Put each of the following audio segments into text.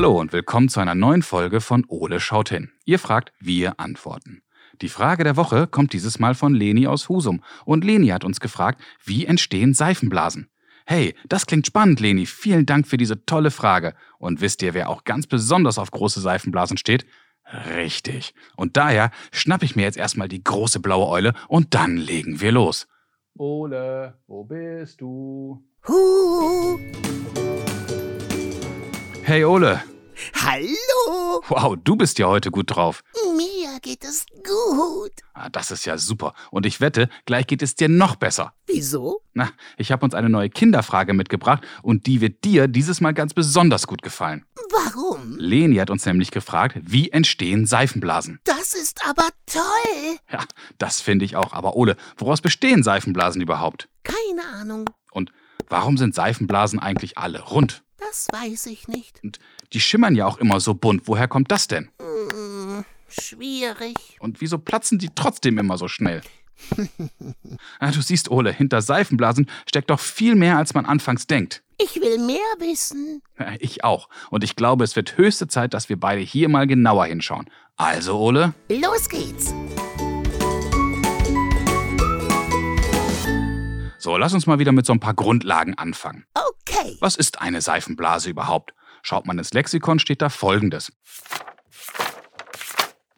Hallo und willkommen zu einer neuen Folge von Ole schaut hin. Ihr fragt, wir antworten. Die Frage der Woche kommt dieses Mal von Leni aus Husum und Leni hat uns gefragt, wie entstehen Seifenblasen? Hey, das klingt spannend, Leni. Vielen Dank für diese tolle Frage. Und wisst ihr, wer auch ganz besonders auf große Seifenblasen steht? Richtig. Und daher schnapp ich mir jetzt erstmal die große blaue Eule und dann legen wir los. Ole, wo bist du? Huh. Hey Ole. Hallo. Wow, du bist ja heute gut drauf. Mir geht es gut. Ah, das ist ja super. Und ich wette, gleich geht es dir noch besser. Wieso? Na, ich habe uns eine neue Kinderfrage mitgebracht und die wird dir dieses Mal ganz besonders gut gefallen. Warum? Leni hat uns nämlich gefragt, wie entstehen Seifenblasen? Das ist aber toll. Ja, das finde ich auch. Aber Ole, woraus bestehen Seifenblasen überhaupt? Keine Ahnung. Warum sind Seifenblasen eigentlich alle rund? Das weiß ich nicht. Und die schimmern ja auch immer so bunt. Woher kommt das denn? Hm, schwierig. Und wieso platzen die trotzdem immer so schnell? ah, du siehst, Ole, hinter Seifenblasen steckt doch viel mehr, als man anfangs denkt. Ich will mehr wissen. Ja, Ich auch. Und ich glaube, es wird höchste Zeit, dass wir beide hier mal genauer hinschauen. Also, Ole, Los geht's. So lass uns mal wieder mit so ein paar Grundlagen anfangen. Okay. Was ist eine Seifenblase überhaupt? Schaut man ins Lexikon, steht da folgendes.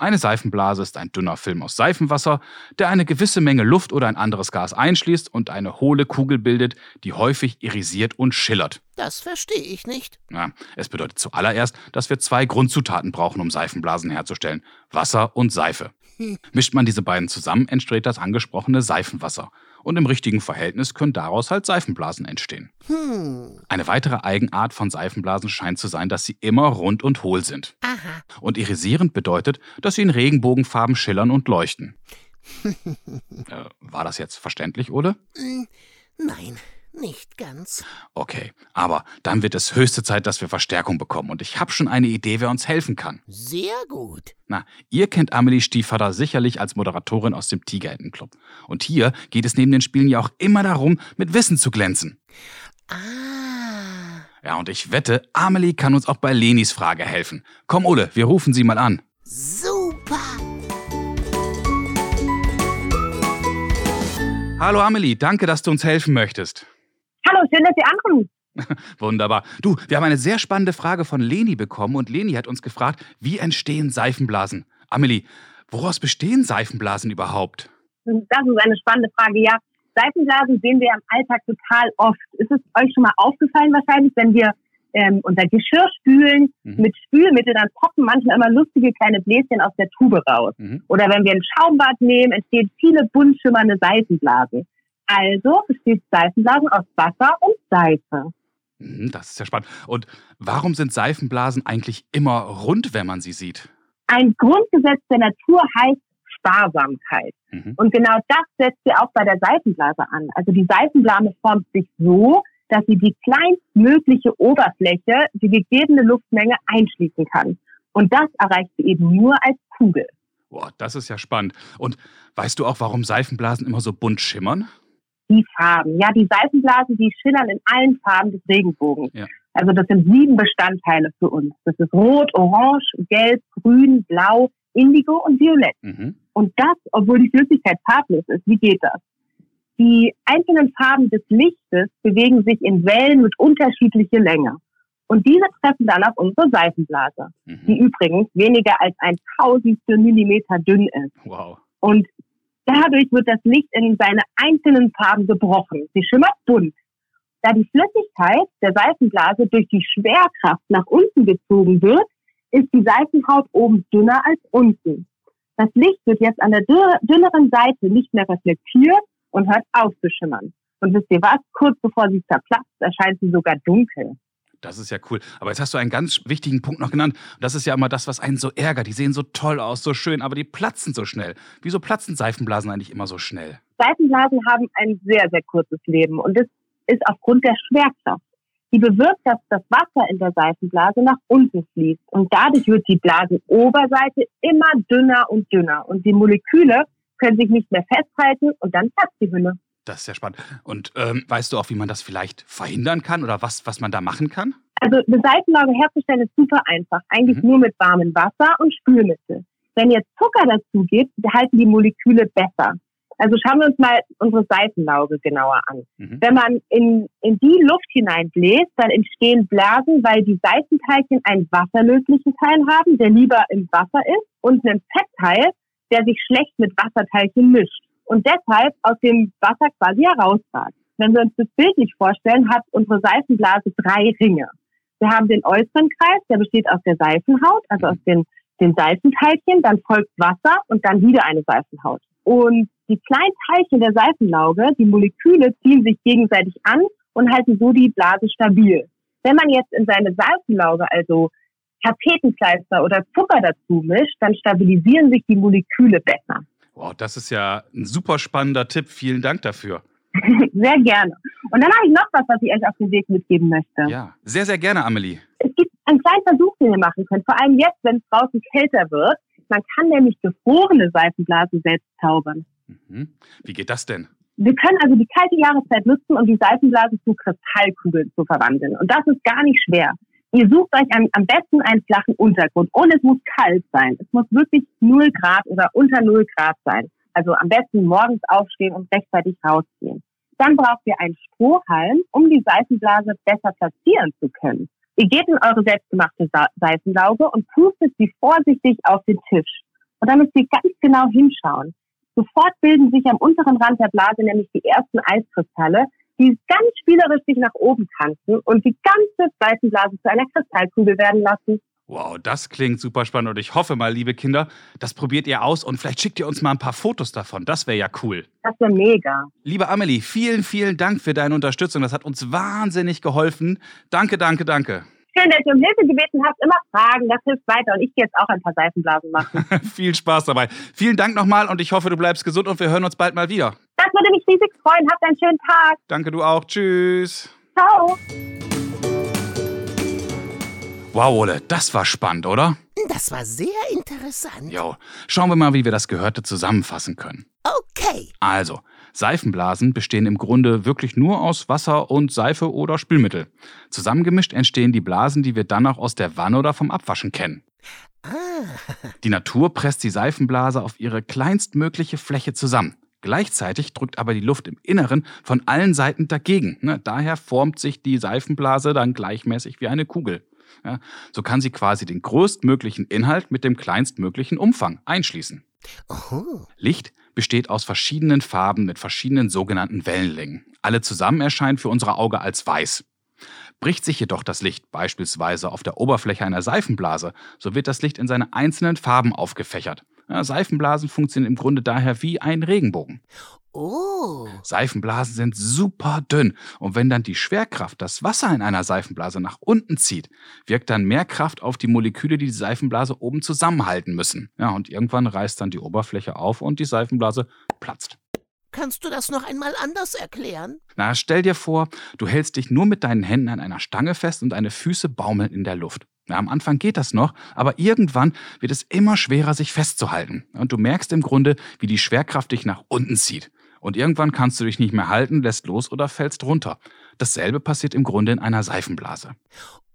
Eine Seifenblase ist ein dünner Film aus Seifenwasser, der eine gewisse Menge Luft oder ein anderes Gas einschließt und eine hohle Kugel bildet, die häufig irisiert und schillert. Das verstehe ich nicht. Ja, es bedeutet zuallererst, dass wir zwei Grundzutaten brauchen, um Seifenblasen herzustellen: Wasser und Seife. Mischt man diese beiden zusammen, entsteht das angesprochene Seifenwasser. Und im richtigen Verhältnis können daraus halt Seifenblasen entstehen. Hm. Eine weitere Eigenart von Seifenblasen scheint zu sein, dass sie immer rund und hohl sind. Aha. Und irisierend bedeutet, dass sie in Regenbogenfarben schillern und leuchten. äh, war das jetzt verständlich, oder? Hm, Nein, nicht ganz. Okay, aber dann wird es höchste Zeit, dass wir Verstärkung bekommen. Und ich habe schon eine Idee, wer uns helfen kann. Sehr gut. Na, ihr kennt Amelie Stiefvater sicherlich als Moderatorin aus dem Tigerentenclub. Und hier geht es neben den Spielen ja auch immer darum, mit Wissen zu glänzen. Ah. Ja, und ich wette, Amelie kann uns auch bei Lenis Frage helfen. Komm, Ole, wir rufen sie mal an. Super. Hallo Amelie, danke, dass du uns helfen möchtest. Hallo, schön, dass Sie anrufen. Wunderbar. Du, wir haben eine sehr spannende Frage von Leni bekommen und Leni hat uns gefragt, wie entstehen Seifenblasen? Amelie, woraus bestehen Seifenblasen überhaupt? Das ist eine spannende Frage. Ja, Seifenblasen sehen wir im Alltag total oft. Ist es euch schon mal aufgefallen wahrscheinlich, wenn wir ähm, unser Geschirr spülen Mhm. mit Spülmittel, dann poppen manchmal immer lustige kleine Bläschen aus der Tube raus. Mhm. Oder wenn wir ein Schaumbad nehmen, entstehen viele bunt schimmernde Seifenblasen. Also besteht Seifenblasen aus Wasser und Seife. Mhm, Das ist ja spannend. Und warum sind Seifenblasen eigentlich immer rund, wenn man sie sieht? Ein Grundgesetz der Natur heißt Sparsamkeit. Mhm. Und genau das setzt sie auch bei der Seifenblase an. Also die Seifenblase formt sich so, dass sie die kleinstmögliche Oberfläche, die gegebene Luftmenge einschließen kann. Und das erreicht sie eben nur als Kugel. Boah, das ist ja spannend. Und weißt du auch, warum Seifenblasen immer so bunt schimmern? Die Farben, ja, die Seifenblasen, die schillern in allen Farben des Regenbogens. Ja. Also das sind sieben Bestandteile für uns. Das ist Rot, Orange, Gelb, Grün, Blau, Indigo und Violett. Mhm. Und das, obwohl die Flüssigkeit farblos ist. Wie geht das? Die einzelnen Farben des Lichtes bewegen sich in Wellen mit unterschiedlicher Länge. Und diese treffen dann auf unsere Seifenblase, die Mhm. übrigens weniger als ein Tausendstel Millimeter dünn ist. Wow. Und dadurch wird das Licht in seine einzelnen Farben gebrochen. Sie schimmert bunt. Da die Flüssigkeit der Seifenblase durch die Schwerkraft nach unten gezogen wird, ist die Seifenhaut oben dünner als unten. Das Licht wird jetzt an der dünn- dünneren Seite nicht mehr reflektiert und hört auf zu schimmern. Und wisst ihr was? Kurz bevor sie zerplatzt, erscheint sie sogar dunkel. Das ist ja cool. Aber jetzt hast du einen ganz wichtigen Punkt noch genannt. Das ist ja immer das, was einen so ärgert. Die sehen so toll aus, so schön, aber die platzen so schnell. Wieso platzen Seifenblasen eigentlich immer so schnell? Seifenblasen haben ein sehr, sehr kurzes Leben und das ist aufgrund der Schwerkraft. Die bewirkt, dass das Wasser in der Seifenblase nach unten fließt und dadurch wird die Blasenoberseite immer dünner und dünner und die Moleküle können sich nicht mehr festhalten und dann platzt die Hülle. Das ist ja spannend. Und ähm, weißt du auch, wie man das vielleicht verhindern kann oder was, was man da machen kann? Also eine Seifenlauge herzustellen ist super einfach. Eigentlich Mhm. nur mit warmem Wasser und Spülmittel. Wenn jetzt Zucker dazu gibt, halten die Moleküle besser. Also schauen wir uns mal unsere Seifenlauge genauer an. Mhm. Wenn man in, in die Luft hineinbläst, dann entstehen Blasen, weil die Seifenteilchen einen wasserlöslichen Teil haben, der lieber im Wasser ist, und einen Fettteil, der sich schlecht mit Wasserteilchen mischt und deshalb aus dem Wasser quasi herausragt. Wenn wir uns das bildlich vorstellen, hat unsere Seifenblase drei Ringe. Wir haben den äußeren Kreis, der besteht aus der Seifenhaut, also aus den, den Seifenteilchen, dann folgt Wasser und dann wieder eine Seifenhaut. Und die kleinen Teilchen der Seifenlauge, die Moleküle, ziehen sich gegenseitig an und halten so die Blase stabil. Wenn man jetzt in seine Seifenlauge also Tapetenkleister oder Zucker dazu mischt, dann stabilisieren sich die Moleküle besser. Wow, das ist ja ein super spannender Tipp. Vielen Dank dafür. Sehr gerne. Und dann habe ich noch was, was ich euch auf den Weg mitgeben möchte. Ja, sehr, sehr gerne, Amelie. Es gibt einen kleinen Versuch, den ihr machen könnt, vor allem jetzt, wenn es draußen kälter wird. Man kann nämlich gefrorene Seifenblasen selbst zaubern. Mhm. Wie geht das denn? Wir können also die kalte Jahreszeit nutzen, um die Seifenblasen zu Kristallkugeln zu verwandeln. Und das ist gar nicht schwer. Ihr sucht euch am, am besten einen flachen Untergrund und es muss kalt sein. Es muss wirklich 0 Grad oder unter 0 Grad sein. Also am besten morgens aufstehen und rechtzeitig rausgehen. Dann braucht ihr einen Strohhalm, um die Seifenblase besser platzieren zu können. Ihr geht in eure selbstgemachte Seifenlauge und pustet sie vorsichtig auf den Tisch. Und dann müsst ihr ganz genau hinschauen. Sofort bilden sich am unteren Rand der Blase nämlich die ersten Eiskristalle, die ganz spielerisch sich nach oben tanzen und die ganze Seifenblase zu einer Kristallkugel werden lassen. Wow, das klingt super spannend und ich hoffe mal, liebe Kinder, das probiert ihr aus und vielleicht schickt ihr uns mal ein paar Fotos davon. Das wäre ja cool. Das wäre mega. Liebe Amelie, vielen, vielen Dank für deine Unterstützung. Das hat uns wahnsinnig geholfen. Danke, danke, danke. Schön, dass ihr um Hilfe gebeten habt. Immer fragen, das hilft weiter. Und ich gehe jetzt auch ein paar Seifenblasen machen. Viel Spaß dabei. Vielen Dank nochmal und ich hoffe, du bleibst gesund und wir hören uns bald mal wieder. Das würde mich riesig freuen. Habt einen schönen Tag. Danke du auch. Tschüss. Ciao. Wow, Ole, das war spannend, oder? Das war sehr interessant. Jo, schauen wir mal, wie wir das Gehörte zusammenfassen können. Okay. Also, Seifenblasen bestehen im Grunde wirklich nur aus Wasser und Seife oder Spülmittel. Zusammengemischt entstehen die Blasen, die wir dann auch aus der Wanne oder vom Abwaschen kennen. Ah, Die Natur presst die Seifenblase auf ihre kleinstmögliche Fläche zusammen. Gleichzeitig drückt aber die Luft im Inneren von allen Seiten dagegen. Ne, Daher formt sich die Seifenblase dann gleichmäßig wie eine Kugel. So kann sie quasi den größtmöglichen Inhalt mit dem kleinstmöglichen Umfang einschließen. oh, Licht besteht aus verschiedenen Farben mit verschiedenen sogenannten Wellenlängen. Alle zusammen erscheinen für unser Auge als weiß. Bricht sich jedoch das Licht beispielsweise auf der Oberfläche einer Seifenblase, so wird das Licht in seine einzelnen Farben aufgefächert. Ja, Seifenblasen funktionieren im Grunde daher wie ein Regenbogen. oh. Seifenblasen sind super dünn und wenn dann die Schwerkraft das Wasser in einer Seifenblase nach unten zieht, wirkt dann mehr Kraft auf die Moleküle, die die Seifenblase oben zusammenhalten müssen. Ja, und irgendwann reißt dann die Oberfläche auf und die Seifenblase platzt. Kannst du das noch einmal anders erklären? Na, stell dir vor, du hältst dich nur mit deinen Händen an einer Stange fest und deine Füße baumeln in der Luft. Ja, am Anfang geht das noch, aber irgendwann wird es immer schwerer, sich festzuhalten. Und du merkst im Grunde, wie die Schwerkraft dich nach unten zieht. Und irgendwann kannst du dich nicht mehr halten, lässt los oder fällst runter. Dasselbe passiert im Grunde in einer Seifenblase.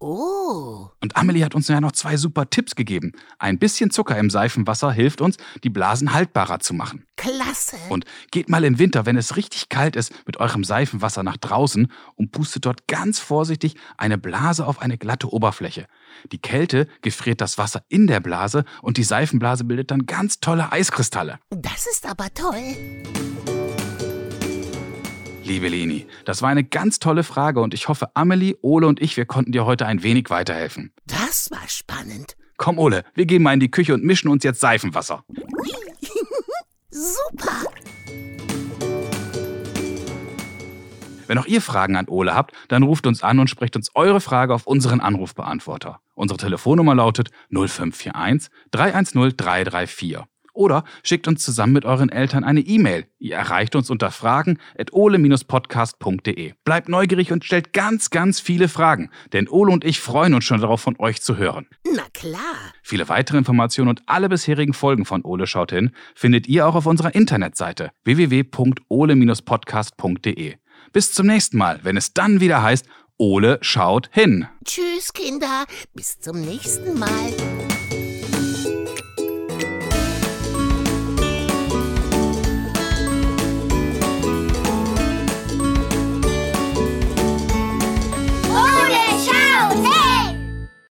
Oh. Und Amelie hat uns ja noch zwei super Tipps gegeben. Ein bisschen Zucker im Seifenwasser hilft uns, die Blasen haltbarer zu machen. Klasse. Und geht mal im Winter, wenn es richtig kalt ist, mit eurem Seifenwasser nach draußen und pustet dort ganz vorsichtig eine Blase auf eine glatte Oberfläche. Die Kälte gefriert das Wasser in der Blase und die Seifenblase bildet dann ganz tolle Eiskristalle. das ist aber toll. Liebe Leni, das war eine ganz tolle Frage und ich hoffe, Amelie, Ole und ich, wir konnten dir heute ein wenig weiterhelfen. Das war spannend. Komm, Ole, wir gehen mal in die Küche und mischen uns jetzt Seifenwasser. Super. Wenn auch ihr Fragen an Ole habt, dann ruft uns an und sprecht uns eure Frage auf unseren Anrufbeantworter. Unsere Telefonnummer lautet 0541 310 334. Oder schickt uns zusammen mit euren Eltern eine E-Mail. Ihr erreicht uns unter fragen.ole-podcast.de. Bleibt neugierig und stellt ganz, ganz viele Fragen, denn Ole und ich freuen uns schon darauf, von euch zu hören. Na klar. Viele weitere Informationen und alle bisherigen Folgen von Ole schaut hin findet ihr auch auf unserer Internetseite www.ole-podcast.de. Bis zum nächsten Mal, wenn es dann wieder heißt, Ole schaut hin. Tschüss, Kinder. Bis zum nächsten Mal.